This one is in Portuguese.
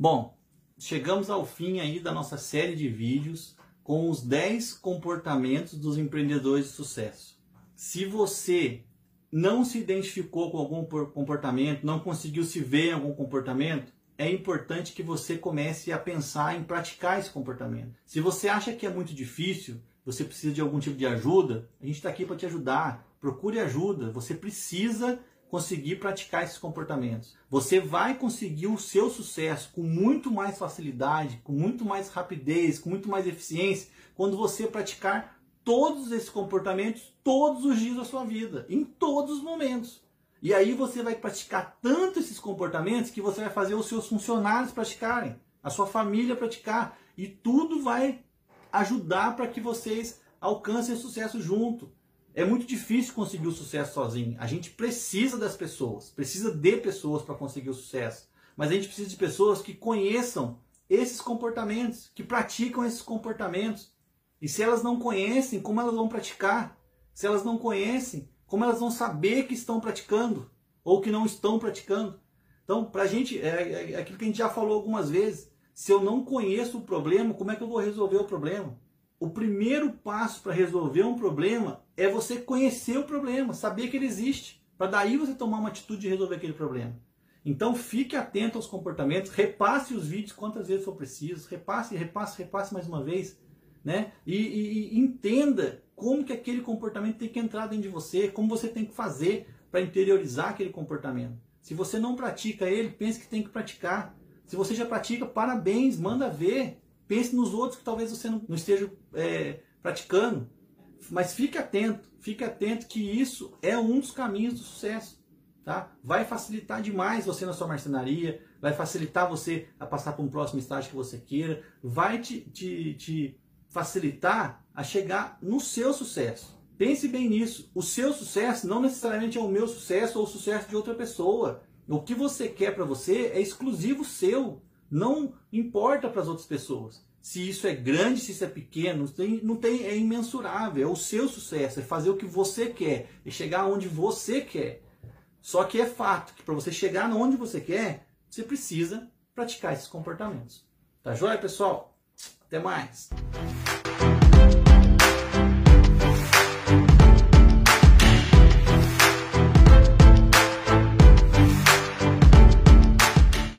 Bom, chegamos ao fim aí da nossa série de vídeos com os 10 comportamentos dos empreendedores de sucesso. Se você não se identificou com algum comportamento, não conseguiu se ver em algum comportamento, é importante que você comece a pensar em praticar esse comportamento. Se você acha que é muito difícil, você precisa de algum tipo de ajuda, a gente está aqui para te ajudar. Procure ajuda. Você precisa conseguir praticar esses comportamentos. Você vai conseguir o seu sucesso com muito mais facilidade, com muito mais rapidez, com muito mais eficiência, quando você praticar todos esses comportamentos todos os dias da sua vida, em todos os momentos. E aí você vai praticar tanto esses comportamentos que você vai fazer os seus funcionários praticarem, a sua família praticar, e tudo vai ajudar para que vocês alcancem sucesso junto. É muito difícil conseguir o sucesso sozinho. A gente precisa das pessoas, precisa de pessoas para conseguir o sucesso. Mas a gente precisa de pessoas que conheçam esses comportamentos, que praticam esses comportamentos. E se elas não conhecem, como elas vão praticar? Se elas não conhecem, como elas vão saber que estão praticando ou que não estão praticando? Então, para a gente, é, é, é aquilo que a gente já falou algumas vezes. Se eu não conheço o problema, como é que eu vou resolver o problema? O primeiro passo para resolver um problema é você conhecer o problema, saber que ele existe, para daí você tomar uma atitude de resolver aquele problema. Então fique atento aos comportamentos, repasse os vídeos quantas vezes for preciso, repasse, repasse, repasse mais uma vez, né? E, e, e entenda como que aquele comportamento tem que entrar dentro de você, como você tem que fazer para interiorizar aquele comportamento. Se você não pratica ele, pense que tem que praticar. Se você já pratica, parabéns, manda ver. Pense nos outros que talvez você não, esteja é, praticando. Mas fique atento, fique atento que isso é um dos caminhos do sucesso. Tá? Vai facilitar demais você na sua marcenaria, vai facilitar você a passar para um próximo estágio que você queira, vai te, te, te facilitar a chegar no seu sucesso. Pense bem nisso. O seu sucesso não necessariamente é o meu sucesso ou o sucesso de outra pessoa. O que você quer para você é exclusivo seu. Não importa para as outras pessoas. Se isso é grande, se isso é pequeno, tem, não tem, é imensurável. É o seu sucesso, é fazer o que você quer, é chegar onde você quer. Só que é fato que para você chegar onde você quer, você precisa praticar esses comportamentos. Tá joia, pessoal? Até mais!